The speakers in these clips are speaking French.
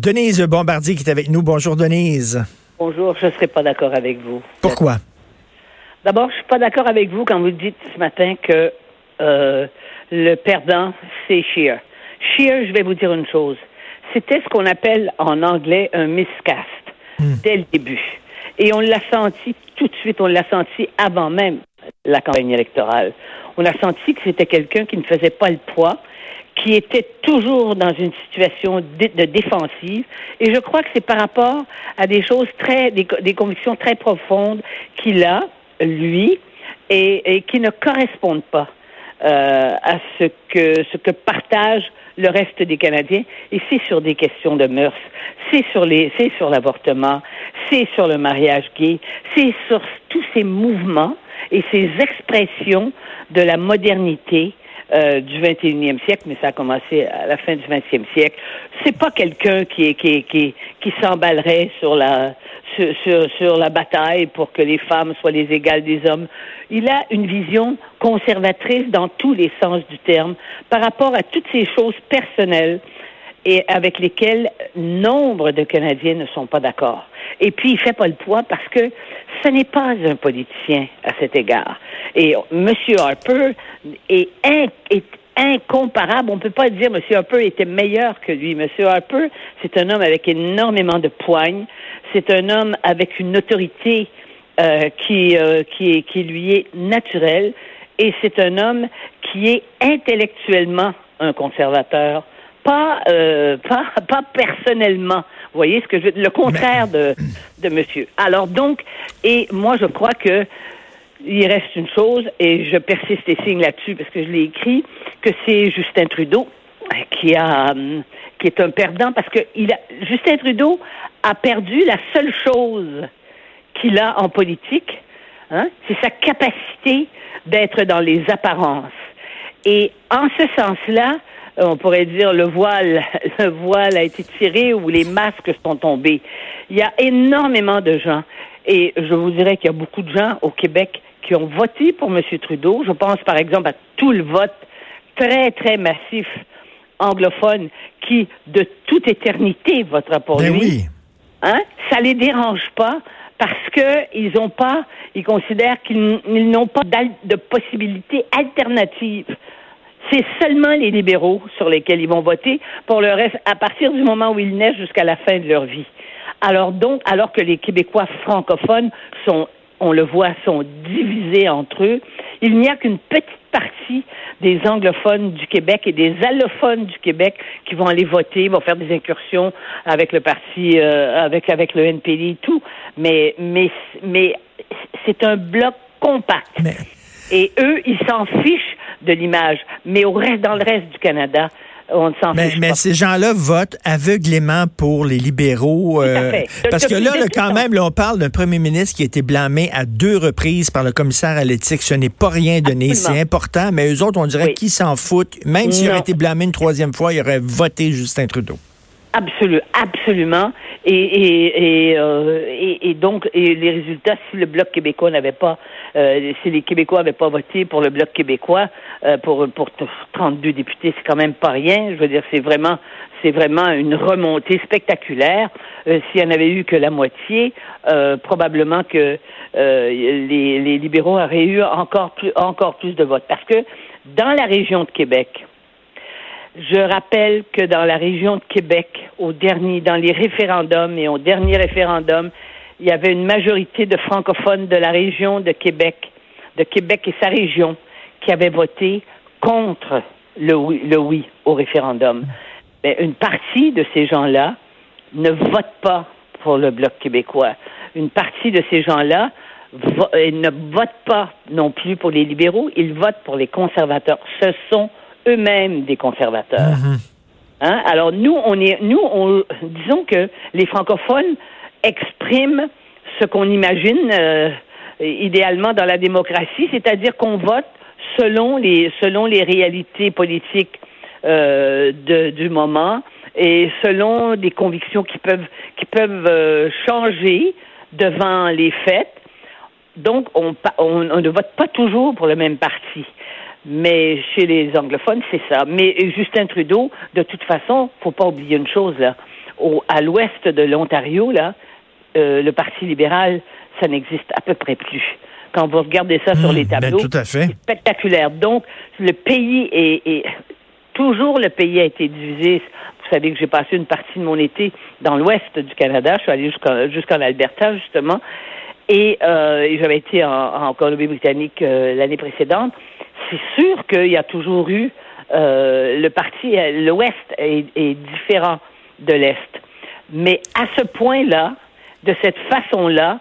Denise Bombardier qui est avec nous. Bonjour Denise. Bonjour, je ne serai pas d'accord avec vous. Pourquoi? D'abord, je suis pas d'accord avec vous quand vous dites ce matin que euh, le perdant, c'est Shear. Shear, je vais vous dire une chose. C'était ce qu'on appelle en anglais un miscast dès le début. Et on l'a senti tout de suite, on l'a senti avant même la campagne électorale. On a senti que c'était quelqu'un qui ne faisait pas le poids, qui était toujours dans une situation de, défensive. Et je crois que c'est par rapport à des choses très, des, convictions très profondes qu'il a, lui, et, et qui ne correspondent pas euh, à ce que ce que partage le reste des Canadiens. Et c'est sur des questions de mœurs, c'est sur les, c'est sur l'avortement, c'est sur le mariage gay, c'est sur tous ces mouvements et ces expressions de la modernité euh, du 21e siècle, mais ça a commencé à la fin du 20e siècle. C'est pas quelqu'un qui, qui, qui, qui s'emballerait sur la sur, sur, sur, la bataille pour que les femmes soient les égales des hommes. Il a une vision conservatrice dans tous les sens du terme par rapport à toutes ces choses personnelles et avec lesquelles nombre de Canadiens ne sont pas d'accord. Et puis, il fait pas le poids parce que ce n'est pas un politicien à cet égard. Et M. Harper est, in, est incomparable. On ne peut pas dire M. Harper était meilleur que lui. M. Harper, c'est un homme avec énormément de poigne. C'est un homme avec une autorité euh, qui, euh, qui, qui lui est naturelle. Et c'est un homme qui est intellectuellement un conservateur, pas, euh, pas, pas personnellement. Vous voyez ce que je veux Le contraire de, de monsieur. Alors donc, et moi je crois que il reste une chose, et je persiste et signe là-dessus parce que je l'ai écrit, que c'est Justin Trudeau qui a qui est un perdant parce que il a, Justin Trudeau a perdu la seule chose qu'il a en politique, hein, c'est sa capacité d'être dans les apparences. Et en ce sens-là, on pourrait dire le voile, le voile a été tiré ou les masques sont tombés. Il y a énormément de gens, et je vous dirais qu'il y a beaucoup de gens au Québec qui ont voté pour M. Trudeau. Je pense par exemple à tout le vote très, très massif anglophone qui, de toute éternité, votera pour Ben lui. oui. Hein? Ça les dérange pas parce que ils ont pas, ils considèrent qu'ils ils n'ont pas de possibilités alternatives. C'est seulement les libéraux sur lesquels ils vont voter pour le reste, à partir du moment où ils naissent jusqu'à la fin de leur vie. Alors donc, alors que les Québécois francophones sont, on le voit, sont divisés entre eux, il n'y a qu'une petite partie des anglophones du Québec et des allophones du Québec qui vont aller voter, vont faire des incursions avec le parti, euh, avec avec le NPD et tout. Mais mais mais c'est un bloc compact. Mais- Et eux, ils s'en fichent de l'image. Mais au reste, dans le reste du Canada, on ne s'en Mais, mais ces gens-là votent aveuglément pour les libéraux. euh, parce que là, quand même, là, on parle d'un premier ministre qui a été blâmé à deux reprises par le commissaire à l'éthique. Ce n'est pas rien donné. Absolument. C'est important, mais eux autres, on dirait Oui. qu'ils s'en foutent. Même s'il aurait été blâmé une troisième fois, il aurait voté Justin Trudeau. Absolu, absolument. Et, et, et, euh, et, et donc, et les résultats, si le Bloc québécois n'avait pas, euh, si les Québécois n'avaient pas voté pour le Bloc québécois, euh, pour, pour t- 32 députés, c'est quand même pas rien. Je veux dire, c'est vraiment, c'est vraiment une remontée spectaculaire. Euh, S'il y en avait eu que la moitié, euh, probablement que les, les libéraux auraient eu encore plus, encore plus de votes. Parce que dans la région de Québec, je rappelle que dans la région de Québec, au dernier, dans les référendums et au dernier référendum, il y avait une majorité de francophones de la région de Québec, de Québec et sa région, qui avaient voté contre le oui, le oui au référendum. Mais une partie de ces gens-là ne votent pas pour le Bloc québécois. Une partie de ces gens-là vo- euh, ne votent pas non plus pour les libéraux, ils votent pour les conservateurs. Ce sont eux-mêmes des conservateurs. Hein? Alors nous, on est, nous, on, disons que les francophones expriment ce qu'on imagine euh, idéalement dans la démocratie, c'est-à-dire qu'on vote selon les selon les réalités politiques euh, de, du moment et selon des convictions qui peuvent qui peuvent euh, changer devant les faits. Donc, on, on, on ne vote pas toujours pour le même parti. Mais chez les anglophones, c'est ça. Mais Justin Trudeau, de toute façon, faut pas oublier une chose là. au, à l'ouest de l'Ontario, là, euh, le Parti libéral, ça n'existe à peu près plus. Quand vous regardez ça sur Hmm, les ben, tableaux, tout à fait. c'est spectaculaire. Donc, le pays est, est- toujours le pays a été divisé. Vous savez que j'ai passé une partie de mon été dans l'ouest du Canada. Je suis allée jusqu'en jusqu'en Alberta, justement. Et, euh, et j'avais été en, en Colombie-Britannique euh, l'année précédente. C'est sûr qu'il y a toujours eu euh, le parti, l'Ouest est, est différent de l'Est. Mais à ce point-là, de cette façon-là,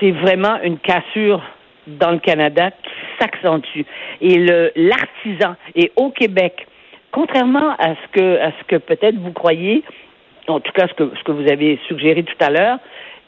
c'est vraiment une cassure dans le Canada qui s'accentue. Et l'artisan, et au Québec, contrairement à ce que, à ce que peut-être vous croyez, en tout cas ce que, ce que vous avez suggéré tout à l'heure,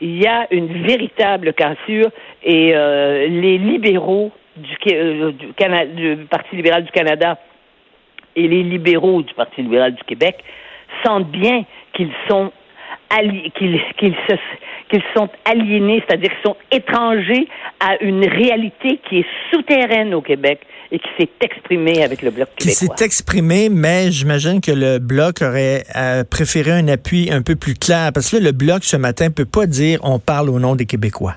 il y a une véritable cassure et euh, les libéraux du, euh, du, du Parti libéral du Canada et les libéraux du Parti libéral du Québec sentent bien qu'ils sont qu'ils se qu'ils sont aliénés, c'est-à-dire qu'ils sont étrangers à une réalité qui est souterraine au Québec et qui s'est exprimée avec le Bloc Qui québécois. s'est exprimé, mais j'imagine que le Bloc aurait euh, préféré un appui un peu plus clair. Parce que là, le Bloc, ce matin, peut pas dire on parle au nom des Québécois.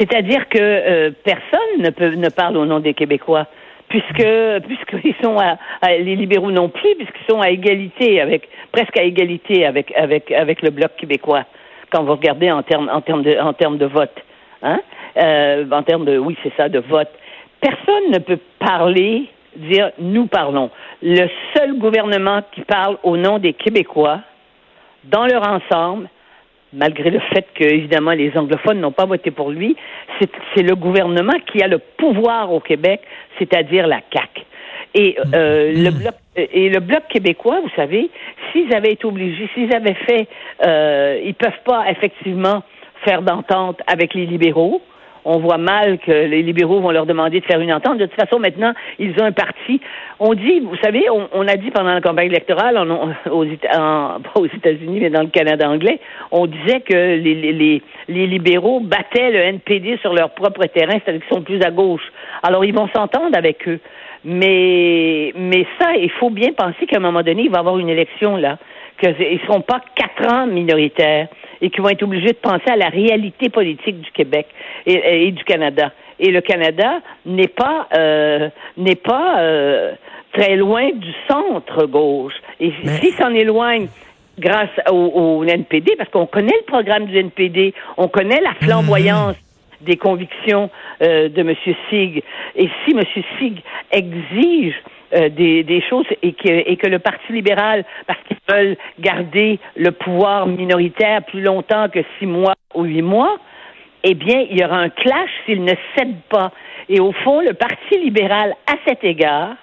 C'est-à-dire que euh, personne ne peut ne parle au nom des Québécois, puisque puisqu'ils sont à, à- les libéraux non plus, puisqu'ils sont à égalité avec presque à égalité avec avec avec le bloc québécois. Quand vous regardez en termes en termes de en termes de vote, hein, euh, en termes de oui c'est ça de vote, personne ne peut parler dire nous parlons. Le seul gouvernement qui parle au nom des Québécois dans leur ensemble, malgré le fait que, évidemment, les anglophones n'ont pas voté pour lui, c'est le gouvernement qui a le pouvoir au Québec, c'est-à-dire la CAQ. Et euh, le bloc et le bloc québécois, vous savez, s'ils avaient été obligés, s'ils avaient fait, euh, ils peuvent pas effectivement faire d'entente avec les libéraux. On voit mal que les libéraux vont leur demander de faire une entente. De toute façon, maintenant, ils ont un parti. On dit, vous savez, on, a dit pendant la campagne électorale, aux, pas aux États-Unis, mais dans le Canada anglais, on disait que les libéraux battaient le NPD sur leur propre terrain, c'est-à-dire qu'ils sont plus à gauche. Alors, ils vont s'entendre avec eux. Mais, mais ça, il faut bien penser qu'à un moment donné, il va y avoir une élection, là, qu'ils ne seront pas quatre ans minoritaires et qu'ils vont être obligés de penser à la réalité politique du Québec et, et du Canada. Et le Canada n'est pas euh, n'est pas euh, très loin du centre gauche. Et Mais- s'il s'en éloigne grâce au, au NPD, parce qu'on connaît le programme du NPD, on connaît la flamboyance des convictions euh, de M. Sig. Et si M. Sig exige euh, des, choses et que, le Parti libéral, parce qu'ils veulent garder le pouvoir minoritaire plus longtemps que six mois ou huit mois, eh bien, il y aura un clash s'ils ne cèdent pas. Et au fond, le Parti libéral, à cet égard,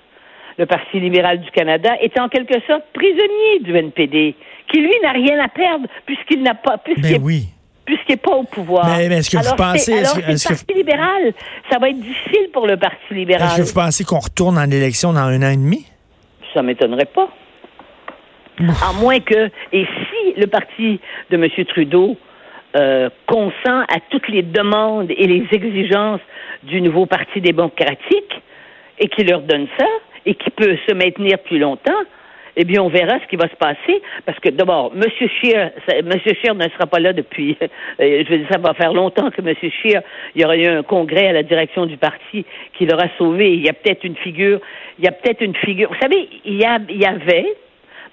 le Parti libéral du Canada, est en quelque sorte prisonnier du NPD, qui lui n'a rien à perdre puisqu'il n'a pas, Ben oui. Puisqu'il n'est pas au pouvoir. Mais- mais est-ce que vous pensez- c'est le que- Parti libéral, ça va être difficile pour le Parti libéral. Est-ce que vous pensez qu'on retourne en élection dans un an et demi? Ça m'étonnerait pas. À moins que, et si le parti de M. Trudeau euh, consent à toutes les demandes et les exigences du nouveau Parti démocratique et qui leur donne ça et qui peut se maintenir plus longtemps, eh bien, on verra ce qui va se passer. Parce que, d'abord, M. Scheer, M. Scheer ne sera pas là depuis, euh, je veux dire, ça va faire longtemps que M. Scheer, il y aura eu un congrès à la direction du parti qui l'aura sauvé. Il y a peut-être une figure, il y a peut-être une figure. Vous savez, il y, a, il y avait,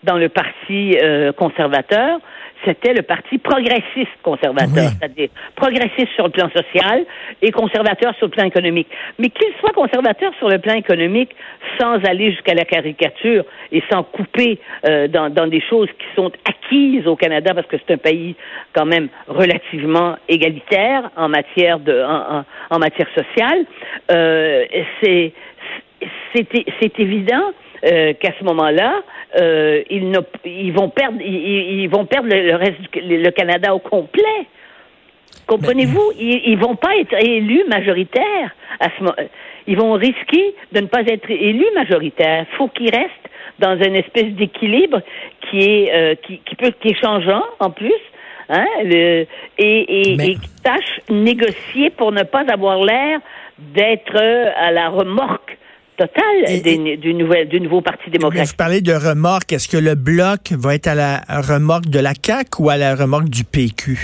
dans le parti euh, conservateur, c'était le parti progressiste conservateur, Oui. c'est-à-dire progressiste sur le plan social et conservateur sur le plan économique. Mais qu'il soit conservateur sur le plan économique sans aller jusqu'à la caricature et sans couper euh, dans, dans des choses qui sont acquises au Canada, parce que c'est un pays quand même relativement égalitaire en matière de en, en- en matière sociale, euh, c'est c'est c'est évident euh, qu'à ce moment-là, euh, ils, vont perdre, ils, ils- ils vont perdre le, le reste du le Canada au complet. Comprenez-vous? Ils, ils vont pas être élus majoritaires à ce moment. Ils vont risquer de ne pas être élus majoritaires. Faut qu'ils restent dans une espèce d'équilibre qui est euh, qui, qui peut qui est changeant en plus. Hein, le, et, et, Mais- et qui tâche négocier pour ne pas avoir l'air d'être à la remorque totale des, du, nouvel, du nouveau Parti démocratique. Vous parlez de remorque. Est-ce que le bloc va être à la remorque de la CAQ ou à la remorque du PQ?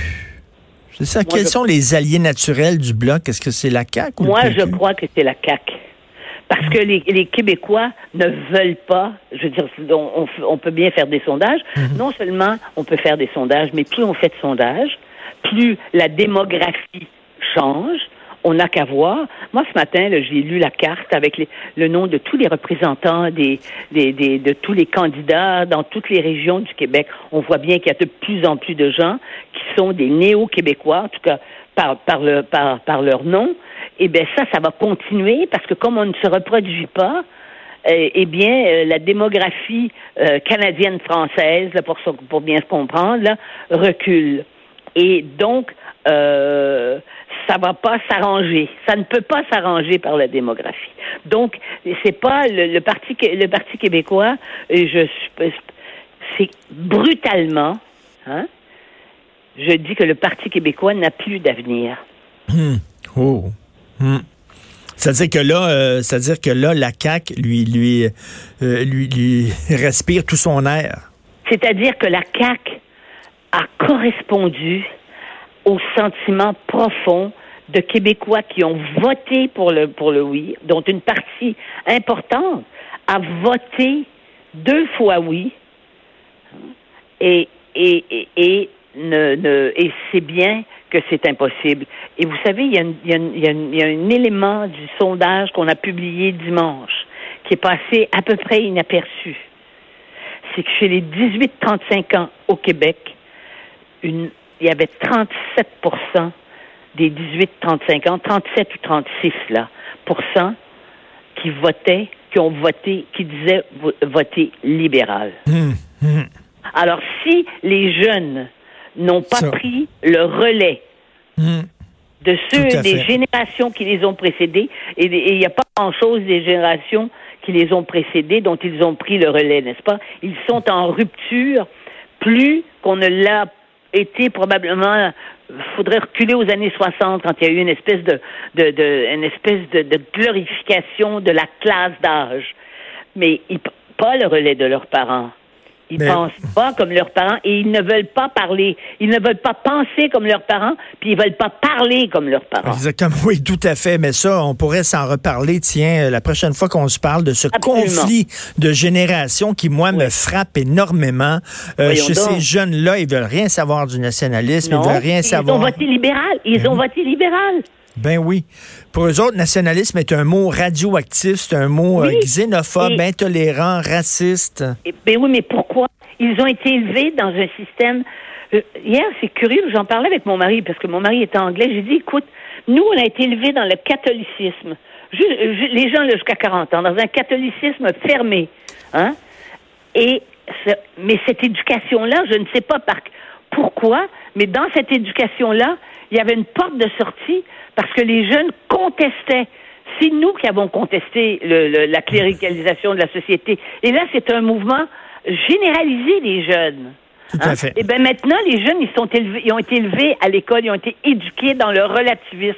C'est ça. Quels sont les alliés naturels du bloc? Est-ce que c'est la CAQ ou Moi, le PQ? je crois que c'est la CAQ. Parce que les, les, Québécois ne veulent pas, je veux dire, on, on peut bien faire des sondages. Mm-hmm. Non seulement on peut faire des sondages, mais plus on fait de sondages, plus la démographie change. On n'a qu'à voir. Moi, ce matin, j'ai lu la carte avec le nom de tous les représentants des, de tous les candidats dans toutes les régions du Québec. On voit bien qu'il y a de plus en plus de gens qui sont des néo-québécois, en tout cas par, par, le, par, par leur nom. Eh bien, ça, ça va continuer parce que comme on ne se reproduit pas, eh, eh bien, euh, la démographie euh, canadienne-française, pour, pour bien se comprendre, recule. Et donc, euh, ça va pas s'arranger. Ça ne peut pas s'arranger par la démographie. Donc, c'est pas le, parti le parti québécois. Je c'est brutalement. Hein, je dis que le parti québécois n'a plus d'avenir. Hum. Oh. Hum. C'est-à-dire que là, euh, c'est-à-dire que là, la CAC lui lui, euh, lui lui respire tout son air. C'est-à-dire que la CAC a correspondu au sentiment profond de Québécois qui ont voté pour le, pour le oui, dont une partie importante a voté deux fois oui, et, et, et, ne, ne, et c'est bien que c'est impossible. Et vous savez, il y, a il, y a il, y a il y a un élément du sondage qu'on a publié dimanche qui est passé à peu près inaperçu. C'est que chez les 18-35 ans au Québec, une, il y avait 37% des 18-35 ans, 37 ou 36 là, qui votaient, qui ont voté, qui disaient voter libéral. Hum, hum. Alors, si les jeunes n'ont pas Ça. pris le relais Hum. de ceux des générations qui les ont précédés, et et il n'y a pas grand-chose des générations qui les ont précédés dont ils ont pris le relais, n'est-ce pas? Ils sont en rupture plus qu'on ne l'a été probablement faudrait reculer aux années 60 quand il y a eu une espèce de, de, de une espèce de, de glorification de la classe d'âge. Mais ils, pas le relais de leurs parents. Ils Mais- pensent pas comme leurs parents et ils ne veulent pas parler. Ils ne veulent pas penser comme leurs parents, puis ils veulent pas parler comme leurs parents. Exactement, oui, tout à fait. Mais ça, on pourrait s'en reparler, tiens, euh, la prochaine fois qu'on se parle de ce Absolument. conflit de génération qui, moi, me frappe énormément. Euh, chez donc. ces jeunes-là, ils veulent rien savoir du nationalisme, Non, ils veulent rien ils savoir. ont voté libéral. Ils ont voté libéral. Ben oui. Pour eux autres, nationalisme est un mot radioactif, c'est un mot euh, xénophobe, Et- intolérant, raciste. Eh Ben oui, mais pourquoi? Ils ont été élevés dans un système. Euh, hier, c'est curieux, j'en parlais avec mon mari, parce que mon mari est anglais. J'ai dit, écoute, nous, on a été élevés dans le catholicisme. Ju- les gens là, jusqu'à 40 ans, dans un catholicisme fermé. Hein? Et ce- mais cette éducation-là, je ne sais pas par pourquoi, mais dans cette éducation-là, il y avait une porte de sortie parce que les jeunes contestaient. C'est nous qui avons contesté le- le- la cléricalisation de la société. Et là, c'est un mouvement généralisé des jeunes. Tout à fait. Et bien maintenant, les jeunes, ils sont élevés, ils ont été élevés à l'école, ils ont été éduqués dans le relativisme.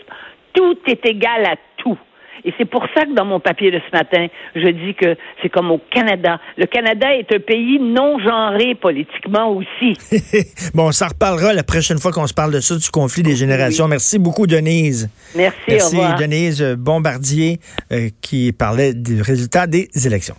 Tout est égal à tout. Et c'est pour ça que dans mon papier de ce matin, je dis que c'est comme au Canada. Le Canada est un pays non genré politiquement aussi. bon, on s'en reparlera la prochaine fois qu'on se parle de ça, du conflit des générations. Merci beaucoup, Denise. Merci, au Merci, revoir. Denise Bombardier, euh, qui parlait du résultat des élections.